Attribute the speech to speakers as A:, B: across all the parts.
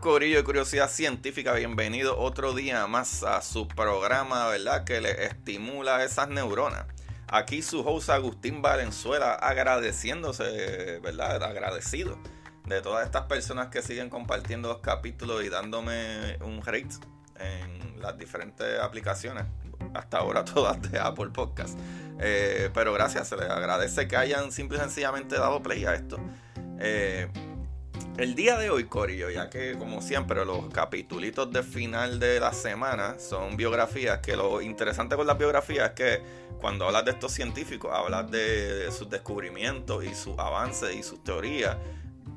A: Corillo de Curiosidad Científica. Bienvenido otro día más a su programa, ¿verdad? Que le estimula esas neuronas. Aquí su host Agustín Valenzuela agradeciéndose, ¿verdad? Agradecido de todas estas personas que siguen compartiendo los capítulos y dándome un rate en las diferentes aplicaciones. Hasta ahora todas de Apple Podcast. Eh, pero gracias, se les agradece que hayan simple y sencillamente dado play a esto. Eh, el día de hoy, Corillo, ya que como siempre los capitulitos de final de la semana son biografías, que lo interesante con las biografías es que cuando hablas de estos científicos, hablas de, sus descubrimientos y sus avances y sus teorías.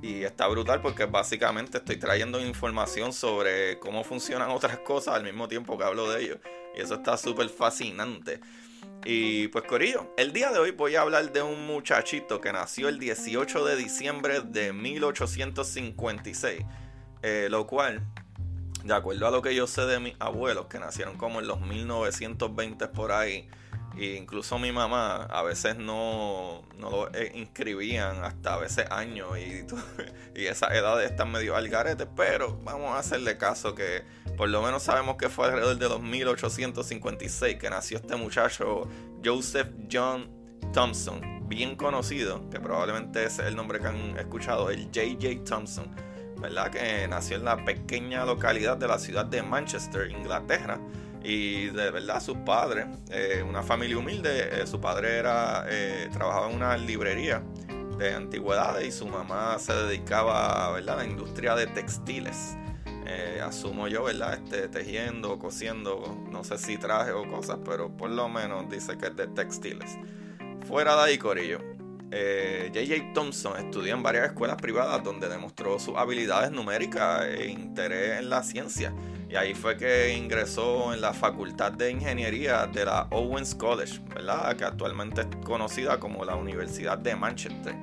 A: Y está brutal porque básicamente estoy trayendo información sobre cómo funcionan otras cosas al mismo tiempo que hablo de ellos. Y eso está súper fascinante. Y pues Corillo, el día de hoy voy a hablar de un muchachito que nació el 18 de diciembre de 1856, eh, lo cual, de acuerdo a lo que yo sé de mis abuelos, que nacieron como en los 1920 por ahí, e incluso mi mamá a veces no, no lo eh, inscribían hasta a veces años y, y esas edades están medio al garete, pero vamos a hacerle caso que por lo menos sabemos que fue alrededor de los 1856 que nació este muchacho Joseph John Thompson, bien conocido, que probablemente es el nombre que han escuchado, el JJ Thompson, ¿verdad? Que nació en la pequeña localidad de la ciudad de Manchester, Inglaterra. Y de verdad, sus padres, eh, una familia humilde, eh, su padre era eh, trabajaba en una librería de antigüedades y su mamá se dedicaba ¿verdad? a la industria de textiles. asumo yo, ¿verdad? Este, tejiendo, cosiendo, no sé si traje o cosas, pero por lo menos dice que es de textiles. Fuera de ahí, Corillo. J.J. Thompson estudió en varias escuelas privadas donde demostró sus habilidades numéricas e interés en la ciencia. Y ahí fue que ingresó en la Facultad de Ingeniería de la Owens College, ¿verdad? Que actualmente es conocida como la Universidad de Manchester.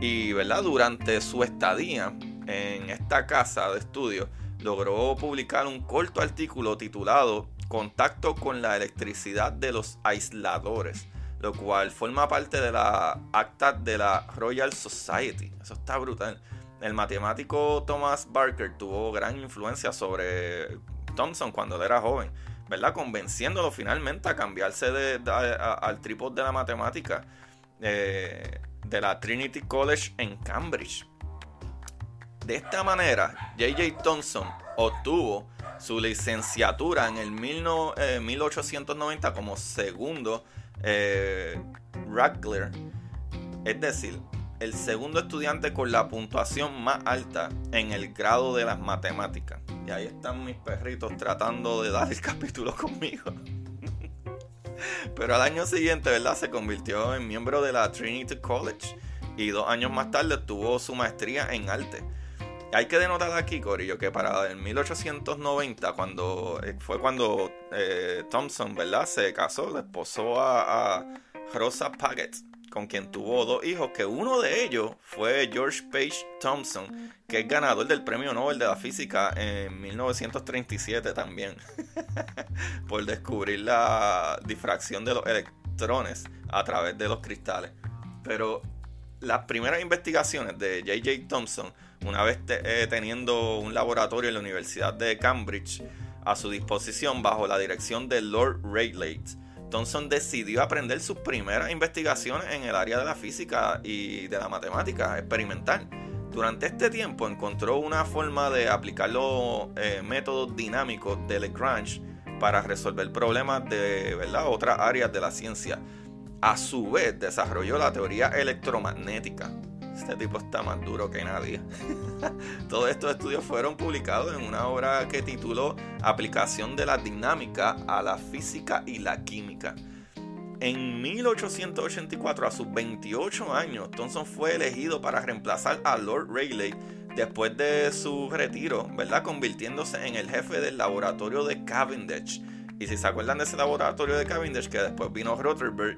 A: Y, ¿verdad? Durante su estadía en esta casa de estudio, logró publicar un corto artículo titulado Contacto con la electricidad de los aisladores, lo cual forma parte de la acta de la Royal Society. Eso está brutal. El matemático Thomas Barker tuvo gran influencia sobre Thomson cuando él era joven, ¿verdad? Convenciéndolo finalmente a cambiarse de, al trípode de la matemática eh, de la Trinity College en Cambridge. De esta manera, J.J. Thomson obtuvo su licenciatura en el 1890 eh, como segundo eh, es decir, el segundo estudiante con la puntuación más alta en el grado de las matemáticas. Y ahí están mis perritos tratando de dar el capítulo conmigo. Pero al año siguiente, ¿verdad? Se convirtió en miembro de la Trinity College y dos años más tarde tuvo su maestría en arte. Hay que denotar aquí, Corillo, que para el 1890, cuando eh, fue cuando eh, Thompson, ¿verdad? Se casó, le esposó a, a Rosa Paget, con quien tuvo dos hijos, que uno de ellos fue George Page Thompson, que es ganador del Premio Nobel de la Física en 1937 también, por descubrir la difracción de los electrones a través de los cristales. Pero las primeras investigaciones de J.J. Thompson, una vez eh, teniendo un laboratorio en la Universidad de Cambridge a su disposición bajo la dirección de Lord Rayleigh, Thomson decidió aprender sus primeras investigaciones en el área de la física y de la matemática experimental. Durante este tiempo encontró una forma de aplicar los eh, métodos dinámicos de Lagrange para resolver problemas de ¿verdad? otras áreas de la ciencia. A su vez desarrolló la teoría electromagnética. Este tipo está más duro que nadie. Todos estos estudios fueron publicados en una obra que tituló Aplicación de la dinámica a la física y la química. En 1884, a sus 28 años, Thomson fue elegido para reemplazar a Lord Rayleigh después de su retiro, ¿verdad? Convirtiéndose en el jefe del laboratorio de Cavendish. Y si se acuerdan de ese laboratorio de Cavendish, que después vino Rutherford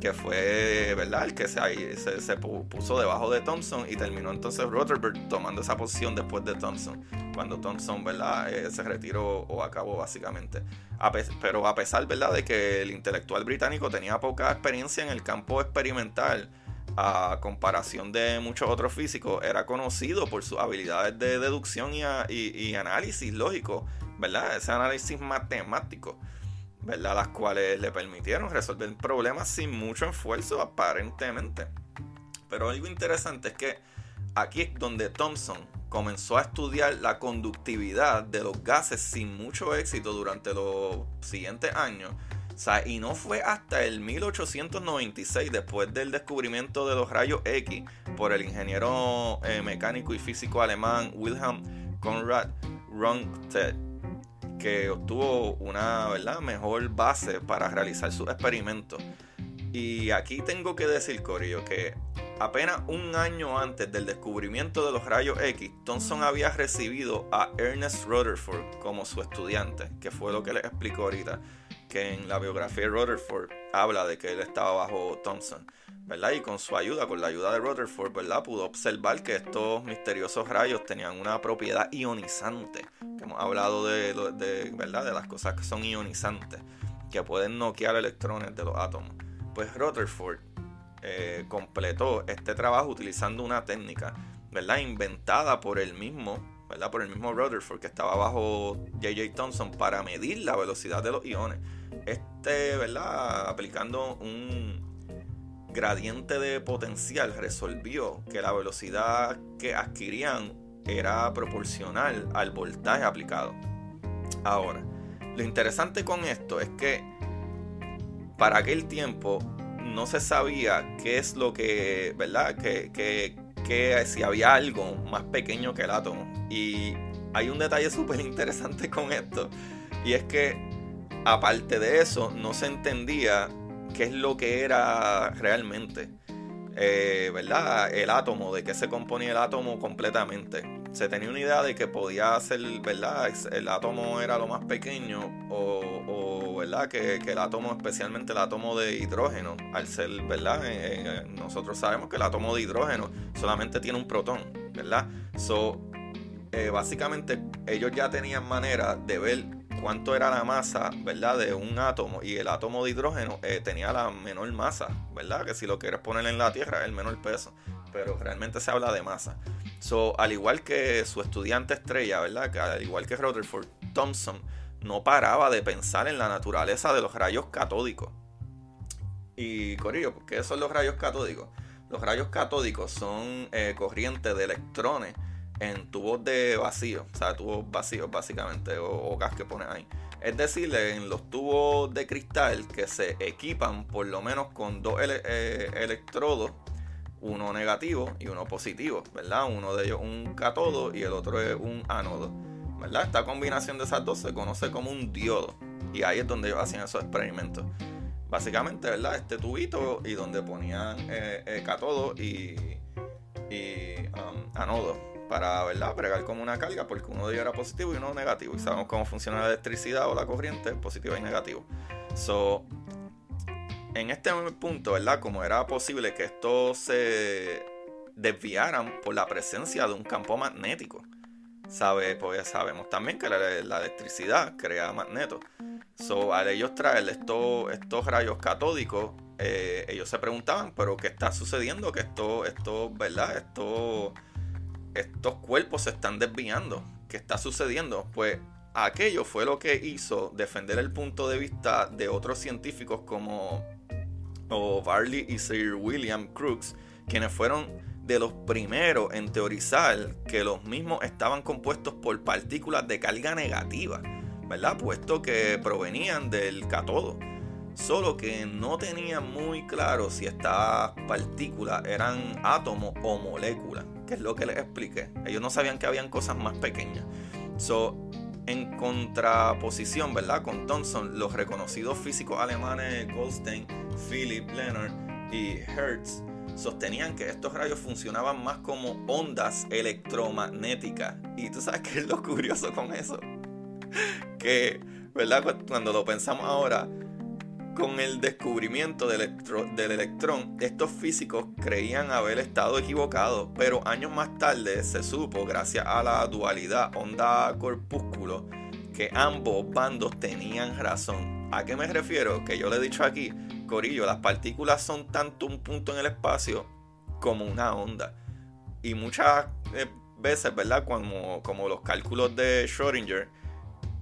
A: que fue, ¿verdad? El que se, se, puso debajo de Thompson y terminó entonces Rutherford tomando esa posición después de Thompson, cuando Thompson, ¿verdad? Eh, se retiró o acabó básicamente. pero a pesar, ¿verdad? De que el intelectual británico tenía poca experiencia en el campo experimental, a comparación de muchos otros físicos, era conocido por sus habilidades de deducción y, y análisis lógico, ¿verdad? Ese análisis matemático. ¿Verdad? Las cuales le permitieron resolver problemas sin mucho esfuerzo aparentemente. Pero algo interesante es que aquí es donde Thomson comenzó a estudiar la conductividad de los gases sin mucho éxito durante los siguientes años. y no fue hasta el 1896, después del descubrimiento de los rayos X por el ingeniero eh, mecánico y físico alemán Wilhelm Conrad Röntgen, que obtuvo una ¿verdad? mejor base para realizar sus experimentos. Y aquí tengo que decir, Corillo, que apenas un año antes del descubrimiento de los rayos X, Thomson había recibido a Ernest Rutherford como su estudiante, que fue lo que les explico ahorita, que en la biografía de Rutherford habla de que él estaba bajo Thomson. Y con su ayuda, con la ayuda de Rutherford, ¿verdad? Pudo observar que estos misteriosos rayos tenían una propiedad ionizante. Hemos hablado de, ¿verdad? De las cosas que son ionizantes, que pueden noquear electrones de los átomos. Pues Rutherford eh, completó este trabajo utilizando una técnica, ¿verdad? Inventada por el mismo, ¿verdad? Por el mismo Rutherford que estaba bajo J.J. Thomson para medir la velocidad de los iones. Este, ¿verdad? Aplicando un gradiente de potencial resolvió que la velocidad que adquirían era proporcional al voltaje aplicado. Ahora, lo interesante con esto es que para aquel tiempo no se sabía qué es lo que, ¿verdad? Que, que, que si había algo más pequeño que el átomo. Y hay un detalle súper interesante con esto. Y es que, aparte de eso, no se entendía qué es lo que era realmente, eh, ¿verdad? El átomo, de qué se componía el átomo completamente. Se tenía una idea de que podía ser, ¿verdad? El átomo era lo más pequeño o, ¿verdad? Que, el átomo, especialmente el átomo de hidrógeno, al ser, ¿verdad? Eh, eh, nosotros sabemos que el átomo de hidrógeno solamente tiene un protón, ¿verdad? So, básicamente ellos ya tenían manera de ver cuánto era la masa, ¿verdad? De un átomo y el átomo de hidrógeno eh, tenía la menor masa, ¿verdad? Que si lo quieres poner en la Tierra es el menor peso, pero realmente se habla de masa. So, al igual que su estudiante estrella, ¿verdad? Que al igual que Rutherford Thompson, no paraba de pensar en la naturaleza de los rayos catódicos. Y Corillo, ¿qué son los rayos catódicos? Los rayos catódicos son eh, corrientes de electrones en tubos de vacío, o sea, tubos vacíos básicamente, o, gas que pones ahí. Es decir, en los tubos de cristal que se equipan por lo menos con dos eh, electrodos, uno negativo y uno positivo, ¿verdad? Uno de ellos un catodo y el otro es un ánodo, ¿verdad? Esta combinación de esas dos se conoce como un diodo y ahí es donde ellos hacían esos experimentos. Básicamente, ¿verdad? Este tubito y donde ponían eh, eh catodo y, y um, anodo para ¿verdad? pregar como una carga porque uno de ellos era positivo y uno negativo. Y sabemos cómo funciona la electricidad o la corriente, positivo y negativo. So, en este punto, ¿verdad? Como era posible que estos se desviaran por la presencia de un campo magnético. ¿Sabe? Pues sabemos también que la, electricidad crea magnetos. So, al ellos traer estos, estos rayos catódicos, eh, ellos se preguntaban, pero ¿qué está sucediendo? Que esto, esto, ¿verdad? Esto estos cuerpos se están desviando. ¿Qué está sucediendo? Pues aquello fue lo que hizo defender el punto de vista de otros científicos como o Barley y Sir William Crookes, quienes fueron de los primeros en teorizar que los mismos estaban compuestos por partículas de carga negativa, ¿verdad? Puesto que provenían del catodo. Solo que no tenían muy claro si estas partículas eran átomos o moléculas que es lo que les expliqué. Ellos no sabían que habían cosas más pequeñas. So, en contraposición, ¿verdad? Con Thomson, los reconocidos físicos alemanes Goldstein, Philip Leonard y Hertz sostenían que estos rayos funcionaban más como ondas electromagnéticas. Y tú sabes qué es lo curioso con eso. que, ¿verdad? Cuando lo pensamos ahora, con el descubrimiento del, del, electrón, estos físicos creían haber estado equivocados, pero años más tarde se supo, gracias a la dualidad onda-corpúsculo, que ambos bandos tenían razón. ¿A qué me refiero? Que yo le he dicho aquí, Corillo, las partículas son tanto un punto en el espacio como una onda. Y muchas eh, veces, ¿verdad? Como, como los cálculos de Schrödinger,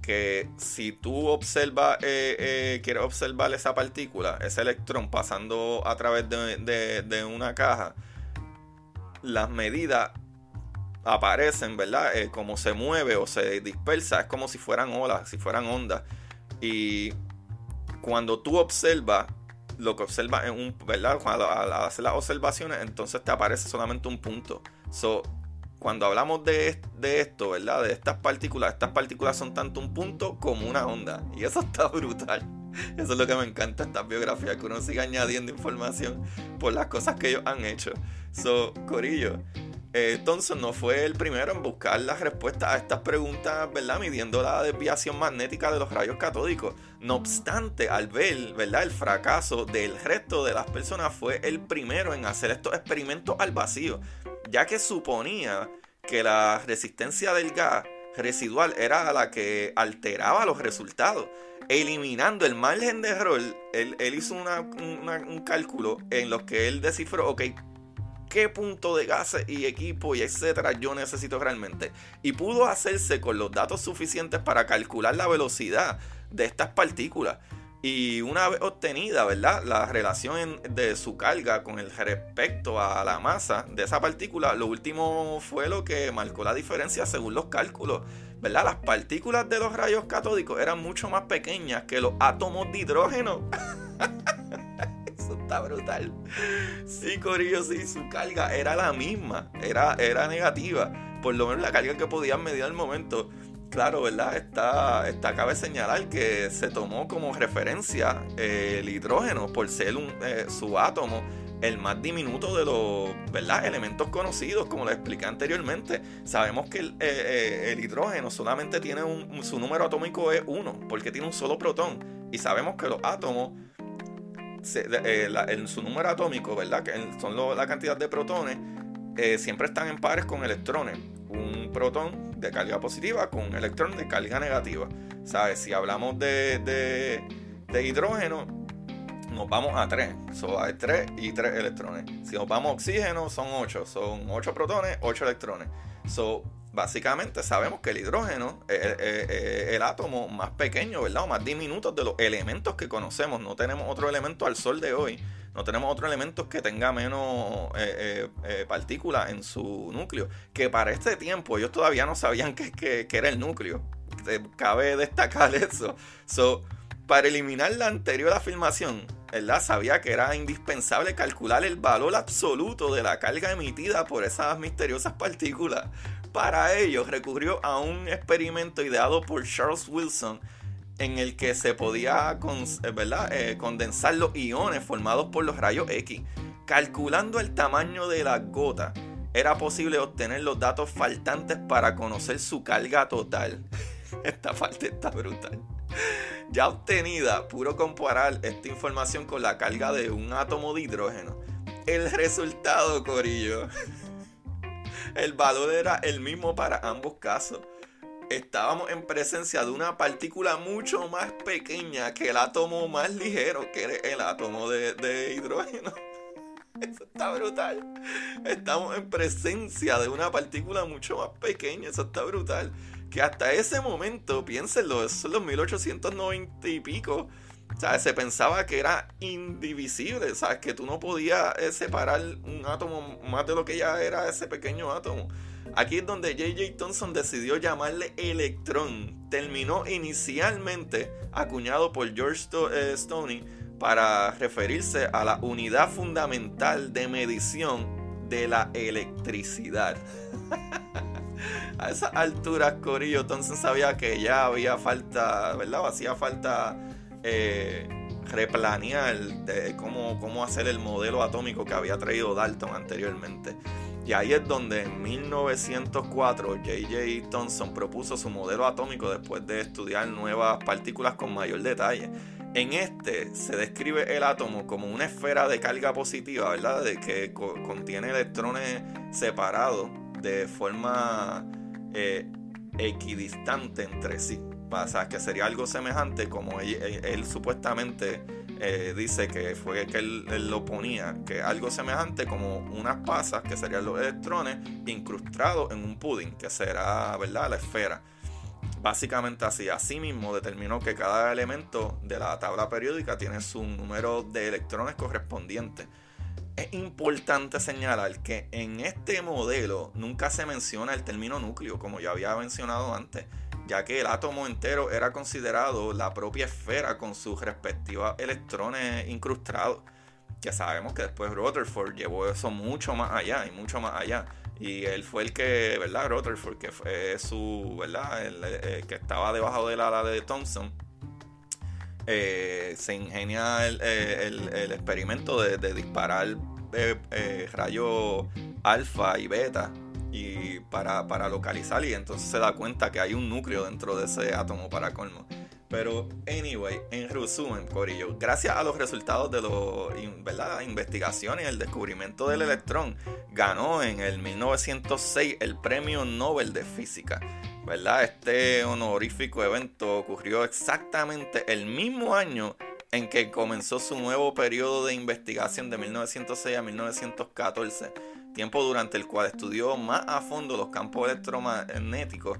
A: que si tú observas, eh, eh, quieres observar esa partícula, ese electrón pasando a través de, una caja, las medidas aparecen, ¿verdad? Eh, como se mueve o se dispersa, es como si fueran olas, si fueran ondas. Y cuando tú observas, lo que observas en un, ¿verdad? Cuando al hacer las observaciones, entonces te aparece solamente un punto. So, cuando hablamos de, esto, ¿verdad? De estas partículas, estas partículas son tanto un punto como una onda. Y eso está brutal. Eso es lo que me encanta esta biografía, que uno siga añadiendo información por las cosas que ellos han hecho. So, Corillo, eh, Thomson no fue el primero en buscar las respuestas a estas preguntas, ¿verdad? Midiendo la desviación magnética de los rayos catódicos. No obstante, al ver, ¿verdad? El fracaso del resto de las personas, fue el primero en hacer estos experimentos al vacío ya que suponía que la resistencia del gas residual era la que alteraba los resultados. Eliminando el margen de error, él, hizo un cálculo en los que él descifró, ok, qué punto de gases y equipo y etcétera yo necesito realmente. Y pudo hacerse con los datos suficientes para calcular la velocidad de estas partículas. Y una vez obtenida, ¿verdad? La relación de su carga con el respecto a la masa de esa partícula, lo último fue lo que marcó la diferencia según los cálculos, ¿verdad? Las partículas de los rayos catódicos eran mucho más pequeñas que los átomos de hidrógeno. Está brutal. Sí, Corillo, sí, su carga era la misma, era, era negativa. Por lo menos la carga que podían medir al momento Claro, ¿verdad? Está, está cabe señalar que se tomó como referencia eh, el hidrógeno por ser un, eh, su átomo el más diminuto de los ¿verdad? elementos conocidos, como lo expliqué anteriormente. Sabemos que el, eh, hidrógeno solamente tiene un, su número atómico es 1, porque tiene un solo protón. Y sabemos que los átomos, en su número atómico, ¿verdad? Que son la cantidad de protones, siempre están en pares con electrones. Un protón de carga positiva con un electrón de carga negativa. ¿Sabes? Si hablamos de, de, hidrógeno, nos vamos a 3. So, hay 3 y 3 electrones. Si nos vamos a oxígeno, son 8. Son 8 protones, 8 electrones. So, básicamente sabemos que el hidrógeno es, el átomo más pequeño, ¿verdad? O más diminuto de los elementos que conocemos. No tenemos otro elemento al sol de hoy. No tenemos otro elemento que tenga menos eh, eh, eh, partículas en su núcleo. Que para este tiempo ellos todavía no sabían que, era el núcleo. Cabe destacar eso. So, para eliminar la anterior afirmación, ¿verdad? Sabía que era indispensable calcular el valor absoluto de la carga emitida por esas misteriosas partículas. Para ello recurrió a un experimento ideado por Charles Wilson en el que se podía eh. Eh, condensar los iones formados por los rayos X. Calculando el tamaño de la gota, era posible obtener los datos faltantes para conocer su carga total. Esta parte está brutal. Ya obtenida, puro comparar esta información con la carga de un átomo de hidrógeno. El resultado, Corillo. El valor era el mismo para ambos casos estábamos en presencia de una partícula mucho más pequeña que el átomo más ligero, que es el átomo de, hidrógeno. Eso está brutal. Estamos en presencia de una partícula mucho más pequeña. Eso está brutal. Que hasta ese momento, piénsenlo, eso es los 1890 y pico. Sea, se pensaba que era indivisible, ¿sabes? Que tú no podías eh, separar un átomo más de lo que ya era ese pequeño átomo. Aquí es donde J.J. Thomson decidió llamarle electrón. Terminó inicialmente acuñado por George eh, Stoney para referirse a la unidad fundamental de medición de la electricidad. a esas alturas, Corillo Thomson sabía que ya había falta, ¿verdad? hacía falta eh, replanear cómo, cómo hacer el modelo atómico que había traído Dalton anteriormente. Y ahí es donde en 1904 J.J. Thomson propuso su modelo atómico después de estudiar nuevas partículas con mayor detalle. En este se describe el átomo como una esfera de carga positiva, ¿verdad? De que contiene electrones separados de forma eh, equidistante entre sí. Sea, que sería algo semejante como él supuestamente eh, dice que fue que él, lo ponía, que algo semejante como unas pasas, que serían los electrones, incrustados en un pudding, que será, ¿verdad?, la esfera. Básicamente así. Asimismo, determinó que cada elemento de la tabla periódica tiene su número de electrones correspondiente. Es importante señalar que en este modelo nunca se menciona el término núcleo, como ya había mencionado antes ya que el átomo entero era considerado la propia esfera con sus respectivos electrones incrustados. Ya sabemos que después Rutherford llevó eso mucho más allá y mucho más allá. Y él fue el que, ¿verdad? Rutherford, que fue su, ¿verdad? Eh, que estaba debajo del ala de Thomson. Eh, se ingenia el, eh, experimento de, disparar rayos alfa y beta y para, para localizar y entonces se da cuenta que hay un núcleo dentro de ese átomo para colmo. Pero, anyway, en resumen, Corillo, gracias a los resultados de las investigaciones y el descubrimiento del electrón, ganó en el 1906 el Premio Nobel de Física. ¿verdad? Este honorífico evento ocurrió exactamente el mismo año en que comenzó su nuevo periodo de investigación de 1906 a 1914 tiempo durante el cual estudió más a fondo los campos electromagnéticos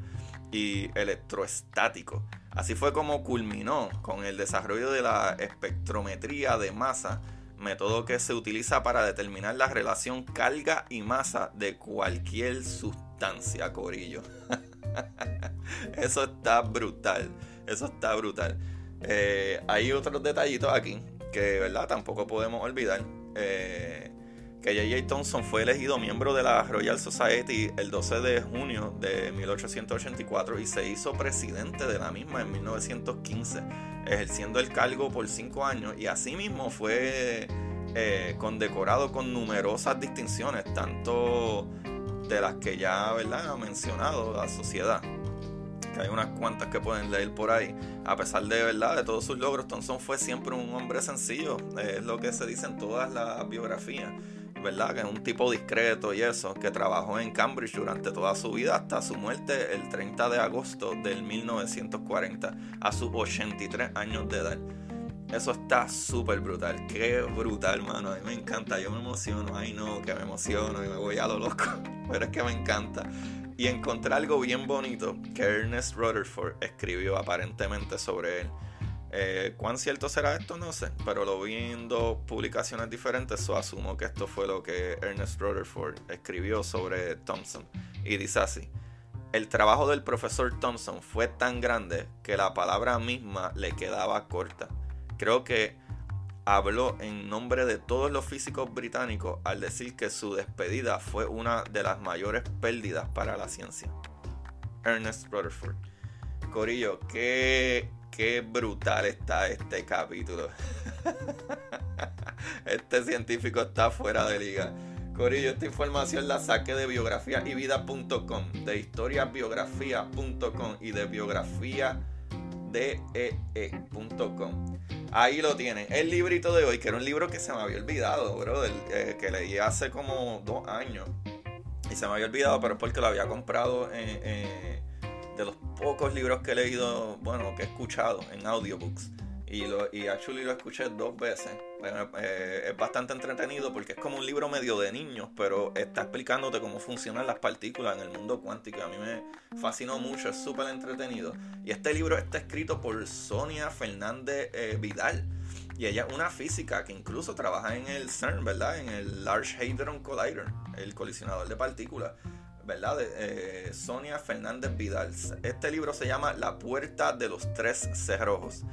A: y electroestáticos. Así fue como culminó con el desarrollo de la espectrometría de masa, método que se utiliza para determinar la relación carga y masa de cualquier sustancia, corillo. eso está brutal, eso está brutal. Eh, hay otros detallitos aquí que, ¿verdad? Tampoco podemos olvidar. Eh, que J.J. Thompson fue elegido miembro de la Royal Society el 12 de junio de 1884 y se hizo presidente de la misma en 1915, ejerciendo el cargo por cinco años y asimismo fue eh, condecorado con numerosas distinciones, tanto de las que ya ¿verdad? ha mencionado la sociedad que hay unas cuantas que pueden leer por ahí. A pesar de verdad de todos sus logros, Thompson fue siempre un hombre sencillo, es lo que se dice en todas las biografías ¿verdad? Que es un tipo discreto y eso, que trabajó en Cambridge durante toda su vida hasta su muerte el 30 de agosto del 1940, a sus 83 años de edad. Eso está súper brutal. Qué brutal, mano. A mí me encanta. Yo me emociono. Ay, no, que me emociono y me voy a lo loco. Pero es que me encanta. Y encontré algo bien bonito que Ernest Rutherford escribió aparentemente sobre él. Eh, ¿Cuán cierto será esto? No sé, pero lo vi en dos publicaciones diferentes, so asumo que esto fue lo que Ernest Rutherford escribió sobre Thompson. Y dice así, el trabajo del profesor Thompson fue tan grande que la palabra misma le quedaba corta. Creo que habló en nombre de todos los físicos británicos al decir que su despedida fue una de las mayores pérdidas para la ciencia. Ernest Rutherford. Corillo, qué qué brutal está este capítulo. este científico está fuera de liga. Corillo, esta información la saqué de biografiayvida.com, de historiabiografía.com y de biografiadee.com. Ahí lo tienen. El librito de hoy, que era un libro que se me había olvidado, bro, eh, que leí hace como dos años. Y se me había olvidado, pero es porque lo había comprado en de los pocos libros que he leído, bueno, que he escuchado en audiobooks. Y, lo, y actually lo escuché dos veces. Eh, es bastante entretenido porque es como un libro medio de niños, pero está explicándote cómo funcionan las partículas en el mundo cuántico. A mí me fascinó mucho, es súper entretenido. Y este libro está escrito por Sonia Fernández eh, Vidal. Y ella es una física que incluso trabaja en el CERN, ¿verdad? En el Large Hadron Collider, el colisionador de partículas. Eh, Sonia Fernández Vidal. Este libro se llama La puerta de los tres cerrojos.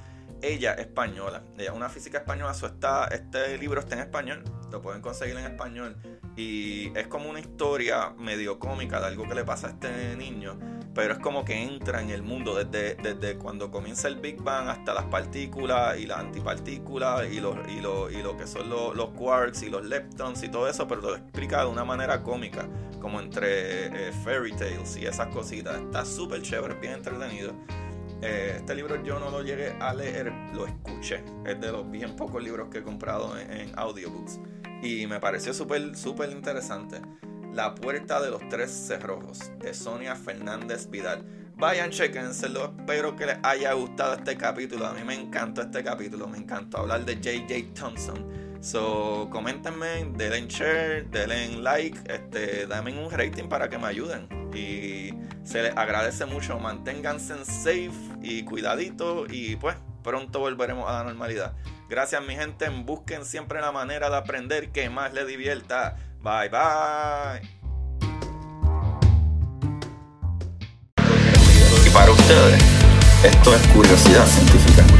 A: Ella es española, ella es una física española, está, este libro está en español, lo pueden conseguir en español. Y es como una historia medio cómica de algo que le pasa a este niño pero es como que entra en el mundo desde, desde cuando comienza el Big Bang hasta las partículas y las antipartículas y, lo, y, lo, y lo que son los, quarks y los leptons y todo eso, pero lo explica de una manera cómica, como entre eh, fairy tales y esas cositas. Está súper chévere, bien entretenido. Eh, este libro yo no lo llegué a leer, lo escuché. Es de los bien pocos libros que he comprado en, en audiobooks. Y me pareció súper, súper interesante. La puerta de los tres cerrojos de Sonia Fernández Vidal. Vayan, chequenselo. Espero que les haya gustado este capítulo. A mí me encantó este capítulo. Me encantó hablar de JJ Thompson. So, coméntenme, denle share, denle like, este, dame un rating para que me ayuden. Y se les agradece mucho. Manténganse safe y cuidadito. Y pues, pronto volveremos a la normalidad. Gracias, mi gente. Busquen siempre la manera de aprender que más les divierta. Bye bye.
B: Y para ustedes, esto es curiosidad científica.